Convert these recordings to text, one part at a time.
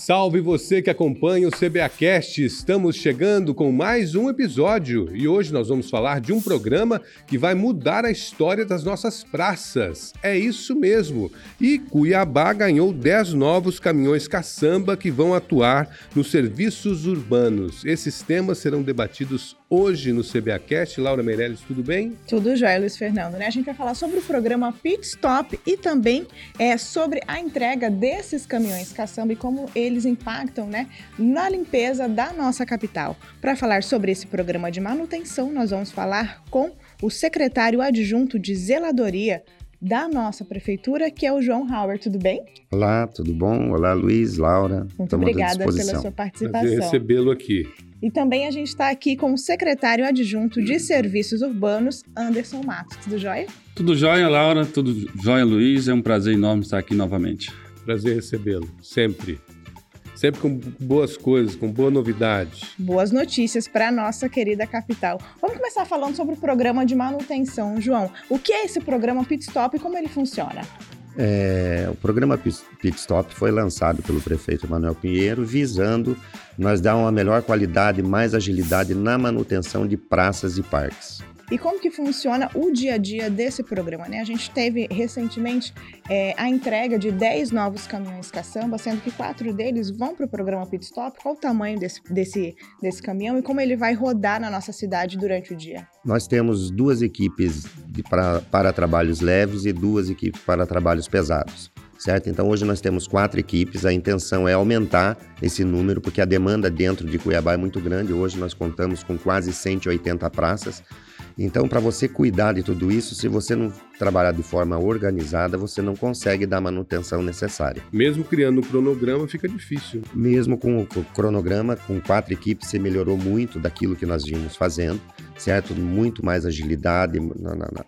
Salve você que acompanha o CBAcast. Estamos chegando com mais um episódio e hoje nós vamos falar de um programa que vai mudar a história das nossas praças. É isso mesmo. E Cuiabá ganhou 10 novos caminhões caçamba que vão atuar nos serviços urbanos. Esses temas serão debatidos hoje no CBAcast. Laura Meirelles, tudo bem? Tudo jóia, Luiz Fernando. Né? A gente vai falar sobre o programa Pit Stop e também é, sobre a entrega desses caminhões caçamba e como eles impactam né, na limpeza da nossa capital. Para falar sobre esse programa de manutenção, nós vamos falar com o secretário adjunto de zeladoria da nossa prefeitura, que é o João Howard. Tudo bem? Olá, tudo bom? Olá, Luiz, Laura. Muito obrigada pela sua participação. Prazer recebê-lo aqui. E também a gente está aqui com o secretário adjunto de Serviços Urbanos, Anderson Matos. Tudo jóia? Tudo jóia, Laura. Tudo jóia, Luiz. É um prazer enorme estar aqui novamente. Prazer recebê-lo, sempre. Sempre com boas coisas, com boa novidade. Boas notícias para a nossa querida capital. Vamos começar falando sobre o programa de manutenção, João. O que é esse programa Pit Stop e como ele funciona? É, o programa Pit Stop foi lançado pelo prefeito Manuel Pinheiro visando nós dar uma melhor qualidade, mais agilidade na manutenção de praças e parques. E como que funciona o dia a dia desse programa? Né? A gente teve recentemente é, a entrega de 10 novos caminhões caçamba, sendo que quatro deles vão para o programa Pit Stop. Qual o tamanho desse, desse, desse caminhão e como ele vai rodar na nossa cidade durante o dia? Nós temos duas equipes de, para, para trabalhos leves e duas equipes para trabalhos pesados certo? Então hoje nós temos quatro equipes, a intenção é aumentar esse número, porque a demanda dentro de Cuiabá é muito grande. Hoje nós contamos com quase 180 praças, então, para você cuidar de tudo isso, se você não trabalhar de forma organizada, você não consegue dar a manutenção necessária. Mesmo criando um cronograma, fica difícil. Mesmo com o cronograma, com quatro equipes, você melhorou muito daquilo que nós vimos fazendo, certo? Muito mais agilidade no,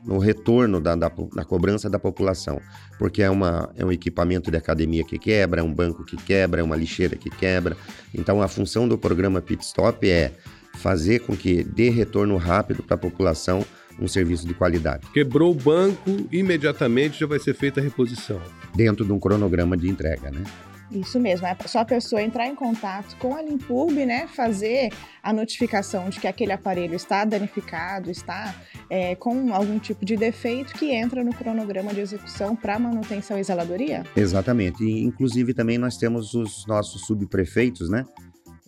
no retorno da, da, da, cobrança da população, porque é, uma, é um equipamento de academia que quebra, é um banco que quebra, é uma lixeira que quebra. Então, a função do programa Pit Stop é fazer com que dê retorno rápido para a população um serviço de qualidade. Quebrou o banco, imediatamente já vai ser feita a reposição. Dentro de um cronograma de entrega, né? Isso mesmo, é só a pessoa entrar em contato com a Limpurb, né, fazer a notificação de que aquele aparelho está danificado, está é, com algum tipo de defeito que entra no cronograma de execução para manutenção e zeladoria? Exatamente, e, inclusive também nós temos os nossos subprefeitos, né,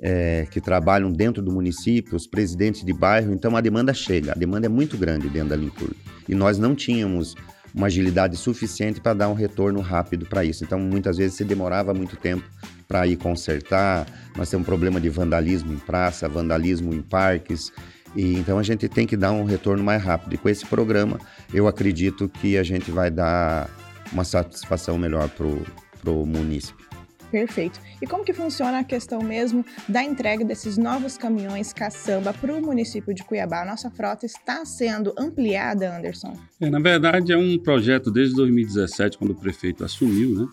é, que trabalham dentro do município, os presidentes de bairro, então a demanda chega, a demanda é muito grande dentro da Limpur. E nós não tínhamos uma agilidade suficiente para dar um retorno rápido para isso. Então, muitas vezes se demorava muito tempo para ir consertar. Nós temos um problema de vandalismo em praça, vandalismo em parques. E então a gente tem que dar um retorno mais rápido. E com esse programa, eu acredito que a gente vai dar uma satisfação melhor para o município. Perfeito. E como que funciona a questão mesmo da entrega desses novos caminhões caçamba para o município de Cuiabá? A nossa frota está sendo ampliada, Anderson? É, na verdade, é um projeto desde 2017, quando o prefeito assumiu,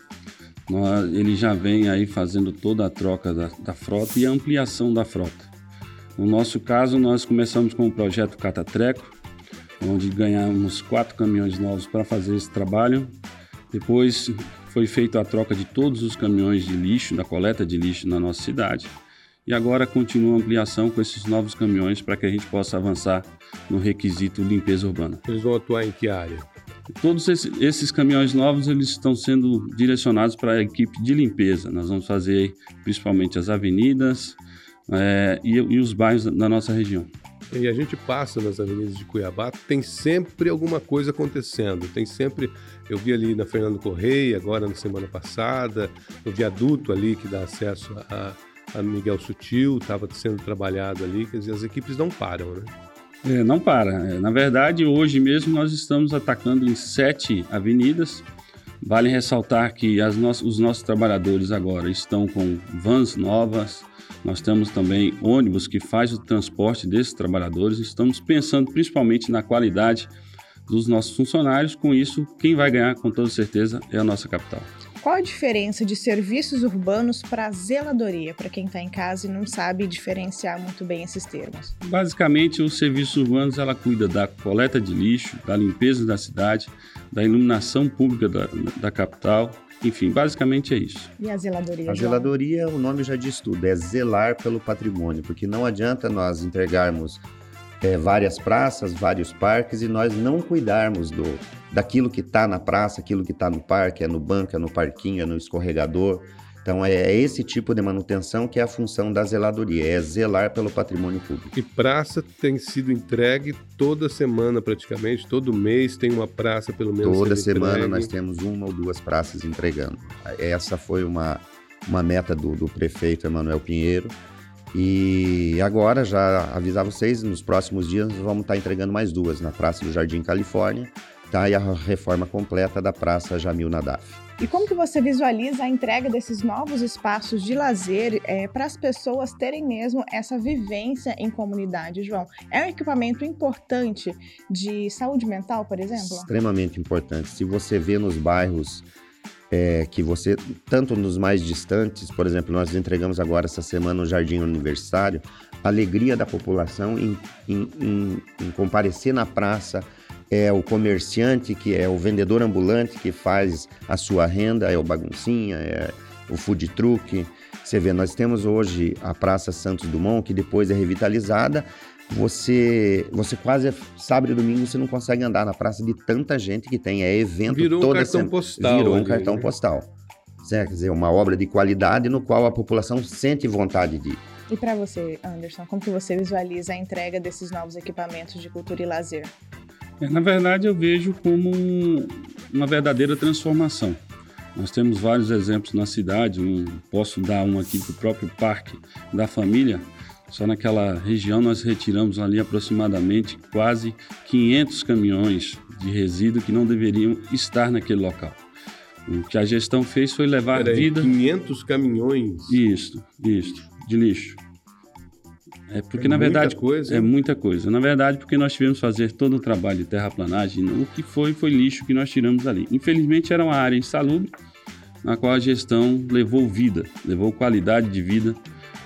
né? ele já vem aí fazendo toda a troca da, da frota e a ampliação da frota. No nosso caso, nós começamos com o projeto Catatreco, onde ganhamos quatro caminhões novos para fazer esse trabalho. Depois foi feita a troca de todos os caminhões de lixo, da coleta de lixo na nossa cidade. E agora continua a ampliação com esses novos caminhões para que a gente possa avançar no requisito limpeza urbana. Eles vão atuar em que área? Todos esses caminhões novos eles estão sendo direcionados para a equipe de limpeza. Nós vamos fazer principalmente as avenidas é, e, e os bairros da nossa região. E a gente passa nas avenidas de Cuiabá, tem sempre alguma coisa acontecendo. Tem sempre. Eu vi ali na Fernando Correia, agora na semana passada, no viaduto ali que dá acesso a, a Miguel Sutil, estava sendo trabalhado ali. Quer dizer, as equipes não param, né? É, não para. É, na verdade, hoje mesmo nós estamos atacando em sete avenidas. Vale ressaltar que no os nossos trabalhadores agora estão com vans novas, nós temos também ônibus que faz o transporte desses trabalhadores. Estamos pensando principalmente na qualidade dos nossos funcionários. Com isso, quem vai ganhar com toda certeza é a nossa capital. Qual a diferença de serviços urbanos para zeladoria, para quem está em casa e não sabe diferenciar muito bem esses termos? Basicamente, os serviços urbanos ela cuida da coleta de lixo, da limpeza da cidade, da iluminação pública da, da capital, enfim, basicamente é isso. E a zeladoria? A zeladoria, o nome já diz tudo, é zelar pelo patrimônio, porque não adianta nós entregarmos é, várias praças, vários parques e nós não cuidarmos do daquilo que está na praça, aquilo que está no parque, é no banco, é no parquinho, é no escorregador. Então é, é esse tipo de manutenção que é a função da zeladoria, é zelar pelo patrimônio público. E praça tem sido entregue toda semana praticamente, todo mês tem uma praça pelo menos. Toda semana entregue. nós temos uma ou duas praças entregando. Essa foi uma, uma meta do, do prefeito Emanuel Pinheiro. E agora, já avisar vocês, nos próximos dias vamos estar entregando mais duas na Praça do Jardim Califórnia tá? e a reforma completa da Praça Jamil Nadaf. E como que você visualiza a entrega desses novos espaços de lazer é, para as pessoas terem mesmo essa vivência em comunidade, João? É um equipamento importante de saúde mental, por exemplo? Extremamente importante. Se você vê nos bairros é, que você, tanto nos mais distantes, por exemplo, nós entregamos agora essa semana o Jardim Universitário, a alegria da população em, em, em, em comparecer na praça, é o comerciante, que é o vendedor ambulante que faz a sua renda, é o baguncinha, é o food truck. Você vê, nós temos hoje a Praça Santos Dumont, que depois é revitalizada. Você, você quase sábado e domingo você não consegue andar na praça de tanta gente que tem, é evento Virou toda um cartão postal. Virou um cartão né? postal. Certo? Quer dizer, uma obra de qualidade no qual a população sente vontade de ir. E para você, Anderson, como que você visualiza a entrega desses novos equipamentos de cultura e lazer? É, na verdade, eu vejo como um- uma verdadeira transformação. Nós temos vários exemplos na cidade, um- posso dar um aqui do próprio Parque da Família. Só naquela região nós retiramos ali aproximadamente quase 500 caminhões de resíduo que não deveriam estar naquele local. O que a gestão fez foi levar Peraí, vida. 500 caminhões. Isso, isso, de lixo. É porque, É na muita verdade, coisa, é hein? muita coisa. Na verdade, porque nós tivemos que fazer todo o trabalho de terraplanagem, o que foi, foi lixo que nós tiramos dali. Infelizmente, era uma área insalubre, na qual a gestão levou vida, levou qualidade de vida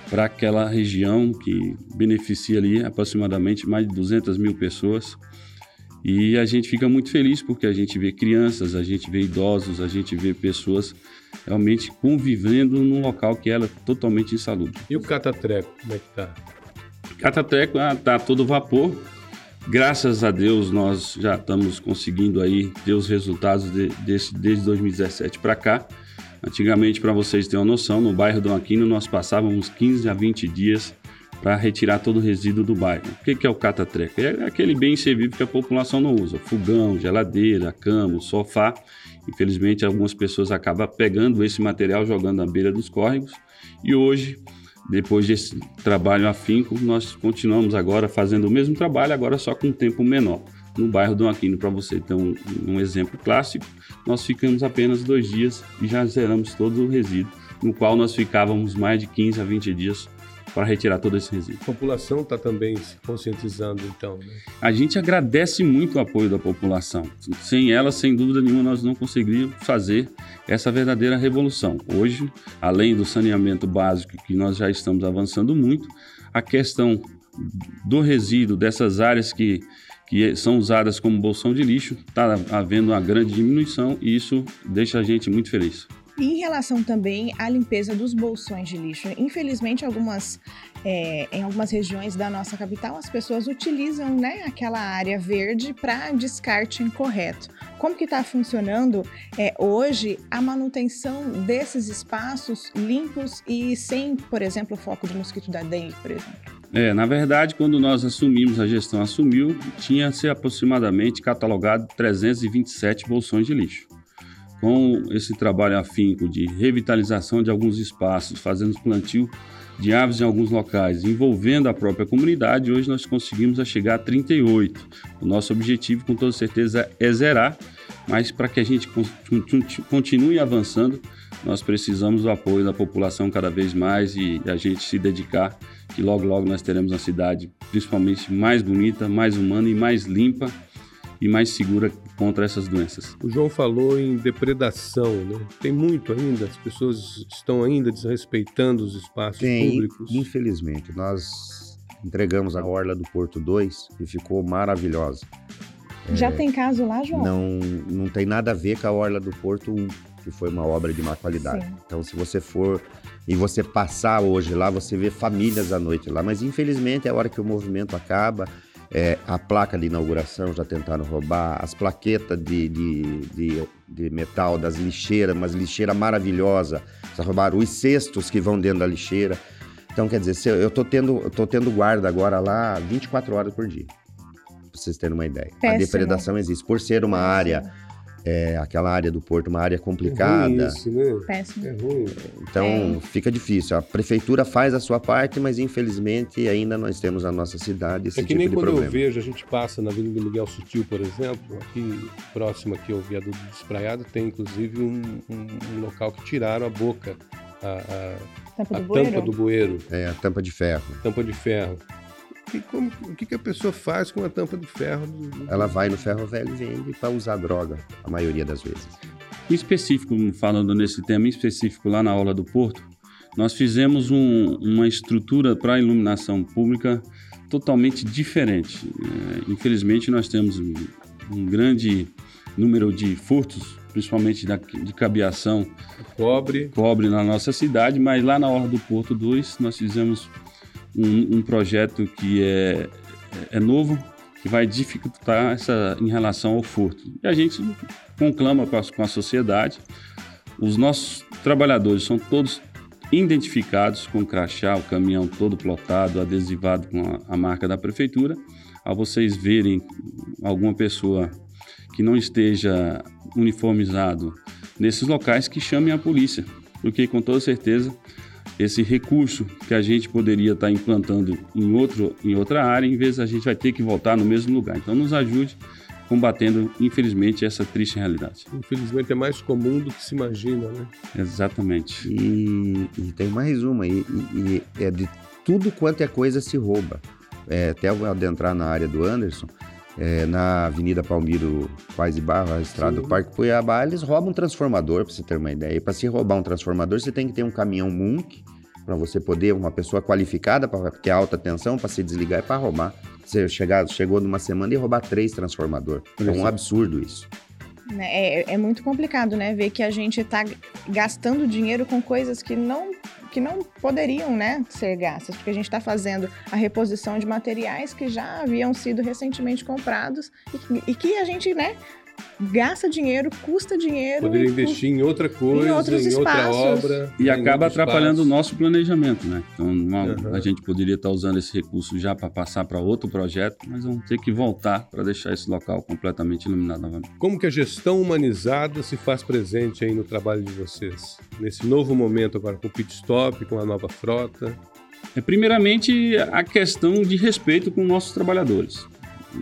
para aquela região que beneficia ali aproximadamente mais de 200 mil pessoas. E a gente fica muito feliz porque a gente vê crianças, a gente vê idosos, a gente vê pessoas realmente convivendo num local que era totalmente insalubre. E o catatreco, como é que tá? Catateco ah, tá todo vapor. Graças a Deus nós já estamos conseguindo aí ter os resultados de- desse, desde 2017 para cá. Antigamente, para vocês terem uma noção, no bairro do Aquino nós passávamos 15 a 20 dias para retirar todo o resíduo do bairro. O que, que é o catatreco? É aquele bem inservível que a população não usa. Fogão, geladeira, cama, sofá. Infelizmente, algumas pessoas acabam pegando esse material, jogando na beira dos córregos. E hoje, depois desse trabalho afinco, nós continuamos agora fazendo o mesmo trabalho, agora só com um tempo menor. No bairro do Aquino, para você ter um, um exemplo clássico, nós ficamos apenas dois dias e já zeramos todo o resíduo, no qual nós ficávamos mais de 15 a 20 dias para retirar todo esse resíduo. A população está também se conscientizando, então, né? A gente agradece muito o apoio da população. Sem ela, sem dúvida nenhuma, nós não conseguiríamos fazer essa verdadeira revolução. Hoje, além do saneamento básico, que nós já estamos avançando muito, a questão do resíduo, dessas áreas que, que são usadas como bolsão de lixo, está havendo uma grande diminuição e isso deixa a gente muito feliz. Em relação também à limpeza dos bolsões de lixo, infelizmente algumas, é, em algumas regiões da nossa capital as pessoas utilizam né, aquela área verde para descarte incorreto. Como que está funcionando é, hoje a manutenção desses espaços limpos e sem, por exemplo, foco de mosquito da dengue, por exemplo? É, na verdade, quando nós assumimos, a gestão assumiu, tinha-se aproximadamente catalogado 327 bolsões de lixo. Com esse trabalho afinco de revitalização de alguns espaços, fazendo plantio de árvores em alguns locais, envolvendo a própria comunidade, hoje nós conseguimos a chegar a 38. O nosso objetivo, com toda certeza, é zerar, mas para que a gente continue avançando, nós precisamos do apoio da população cada vez mais e a gente se dedicar, que logo, logo nós teremos uma cidade principalmente mais bonita, mais humana e mais limpa e mais segura contra essas doenças. O João falou em depredação, né? Tem muito ainda, as pessoas estão ainda desrespeitando os espaços Tem, públicos. Infelizmente, nós entregamos a Orla do Porto 2 e ficou maravilhosa. Já tem caso lá, João? Não, não tem nada a ver com a Orla do Porto 1, que foi uma obra de má qualidade. Sim. Então, se você for e você passar hoje lá, você vê famílias à noite lá. Mas, infelizmente, é a hora que o movimento acaba. É, a placa de inauguração já tentaram roubar, as plaquetas de, de, de, de metal das lixeiras, umas lixeiras maravilhosas, já roubaram os cestos que vão dentro da lixeira. Então, quer dizer, eu tô tendo, eu tô tendo guarda agora lá 24 horas por dia. Pra vocês terem uma ideia. A Péssimo. depredação existe. Por ser uma área, é, aquela área do porto, uma área É ruim complicada, isso, né? Péssimo. É ruim. então fica difícil. A prefeitura faz a sua parte, mas infelizmente ainda nós temos na nossa cidade esse É que tipo nem de quando problema. eu vejo, a gente passa na Avenida Miguel Sutil, por exemplo, aqui próximo aqui ao viaduto do Despraiado, tem inclusive um, um- um local que tiraram a boca, a, Tampa a, a do bueiro? tampa do bueiro, É, a tampa de ferro. tampa de ferro. E como, o que, que a pessoa faz com a tampa de ferro? do- Ela vai no ferro velho e vende para usar droga, a maioria das vezes. Em específico, falando nesse tema em específico lá na aula do Porto, nós fizemos um- uma estrutura para a iluminação pública totalmente diferente. É, infelizmente, nós temos um, um grande número de furtos, principalmente da, de cabeação Cobre, cobre na nossa cidade, mas lá na Orla do Porto 2 nós fizemos um, um projeto que é, é novo, que vai dificultar essa em relação ao furto. E a gente conclama com a, com a sociedade. Os nossos trabalhadores são todos identificados com crachá, o caminhão todo plotado, adesivado com a, a marca da prefeitura. Ao vocês verem alguma pessoa que não esteja uniformizado nesses locais, que chamem a polícia, porque com toda certeza esse recurso que a gente poderia estar implantando em, outro, em outra área, em vez a gente vai ter que voltar no mesmo lugar. Então nos ajude combatendo, infelizmente, essa triste realidade. infelizmente, é mais comum do que se imagina, né? Exatamente. E, e tem mais uma, e, e- e é de tudo quanto é coisa se rouba. É, até eu adentrar na área do Anderson, é, na Avenida Palmiro Paz e Barra, a estrada Sim. do Parque Cuiabá, eles roubam um transformador, para você ter uma ideia. E para se roubar um transformador, você tem que ter um caminhão Munk, para você poder, uma pessoa qualificada, que é alta tensão, para se desligar e para roubar. Você chegar, chegou numa semana e roubar três transformador. É um absurdo isso. Né, É, é muito complicado, né? Ver que a gente está gastando dinheiro com coisas que não, que não poderiam né, ser gastas, porque a gente está fazendo a reposição de materiais que já haviam sido recentemente comprados e, e que a gente né, gasta dinheiro, custa dinheiro. Poderia e investir em outra coisa, em, outros outra espaços. obra. E em acaba atrapalhando o espaço. nosso planejamento, né? Então, uma- Uhum. a gente poderia estar usando esse recurso já para passar para outro projeto, mas vamos ter que voltar para deixar esse local completamente iluminado novamente. Como que a gestão humanizada se faz presente aí no trabalho de vocês? Nesse novo momento agora com o pit stop, com a nova frota. É, primeiramente, a questão de respeito com nossos trabalhadores,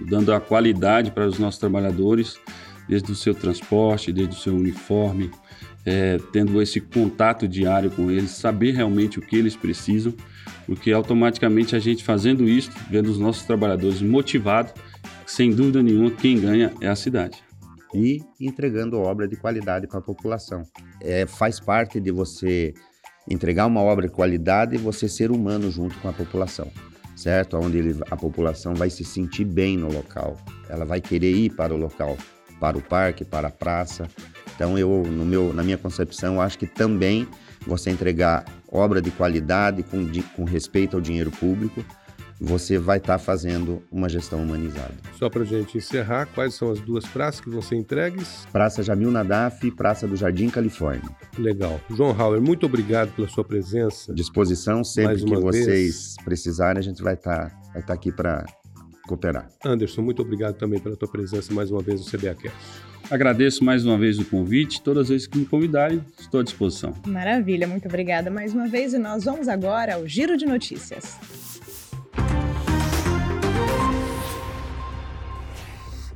dando a qualidade para os nossos trabalhadores, desde o seu transporte, desde o seu uniforme, é, tendo esse contato diário com eles, saber realmente o que eles precisam, porque automaticamente a gente fazendo isso, vendo os nossos trabalhadores motivados, sem dúvida nenhuma, quem ganha é a cidade. e entregando obra de qualidade para a população. É, faz parte de você entregar uma obra de qualidade e você ser humano junto com a população, certo? Onde ele- a população vai se sentir bem no local, ela vai querer ir para o local, para o parque, para a praça. Então eu, no meu, na minha concepção, acho que também você entregar obra de qualidade com, di- com respeito ao dinheiro público, você vai estar fazendo uma gestão humanizada. Só para gente encerrar, quais são as duas praças que vão ser entregues? Praça Jamil Nadaf e Praça do Jardim Califórnia. Legal. João Hauer, muito obrigado pela sua presença. disposição sempre que uma vocês vez. precisarem, a gente vai estar vai tá aqui para cooperar. Anderson, muito obrigado também pela tua presença mais uma vez no CBAcast. Agradeço mais uma vez o convite, todas as vezes que me convidarem, estou à disposição. Maravilha, muito obrigada mais uma vez. E nós vamos agora ao Giro de Notícias.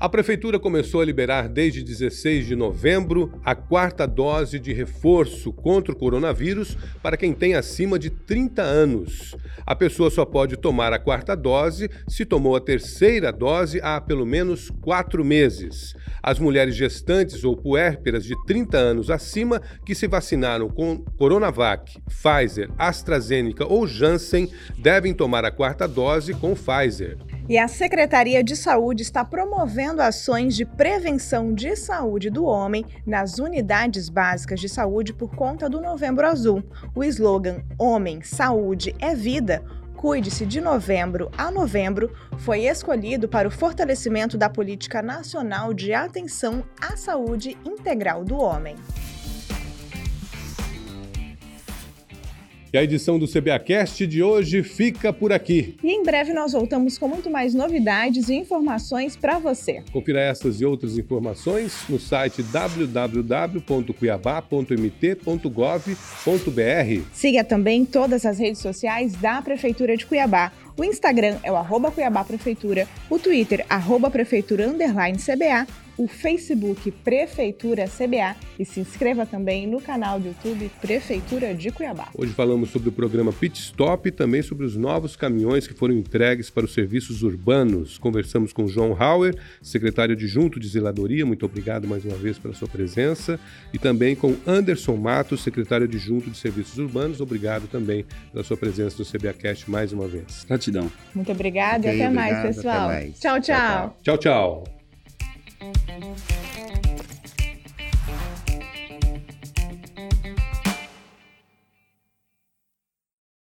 A Prefeitura começou a liberar desde 16 de novembro a quarta dose de reforço contra o coronavírus para quem tem acima de 30 anos. A pessoa só pode tomar a quarta dose se tomou a terceira dose há pelo menos quatro meses. As mulheres gestantes ou puérperas de 30 anos acima que se vacinaram com Coronavac, Pfizer, AstraZeneca ou Janssen devem tomar a quarta dose com Pfizer. E a Secretaria de Saúde está promovendo ações de prevenção de saúde do homem nas unidades básicas de saúde por conta do Novembro Azul. O slogan Homem, Saúde é Vida Cuide-se de novembro a novembro foi escolhido para o fortalecimento da política nacional de atenção à saúde integral do homem. E a edição do CBAcast de hoje fica por aqui. E em breve nós voltamos com muito mais novidades e informações para você. Confira essas e outras informações no site www.cuiabá.mt.gov.br. Siga também todas as redes sociais da Prefeitura de Cuiabá. O Instagram é o arroba Cuiabá Prefeitura, o Twitter, arroba Prefeitura Underline CBA o Facebook Prefeitura CBA e se inscreva também no canal do YouTube Prefeitura de Cuiabá. Hoje falamos sobre o programa Pit Stop e também sobre os novos caminhões que foram entregues para os serviços urbanos. Conversamos com João Hauer, secretário adjunto de Zeladoria, muito obrigado mais uma vez pela sua presença, e também com Anderson Matos, secretário adjunto de Serviços Urbanos, obrigado também pela sua presença no CBAcast mais uma vez. Gratidão. Muito obrigado okay, e até obrigado, mais, pessoal. Até mais. tchau. tchau. tchau, tchau. tchau Thank you.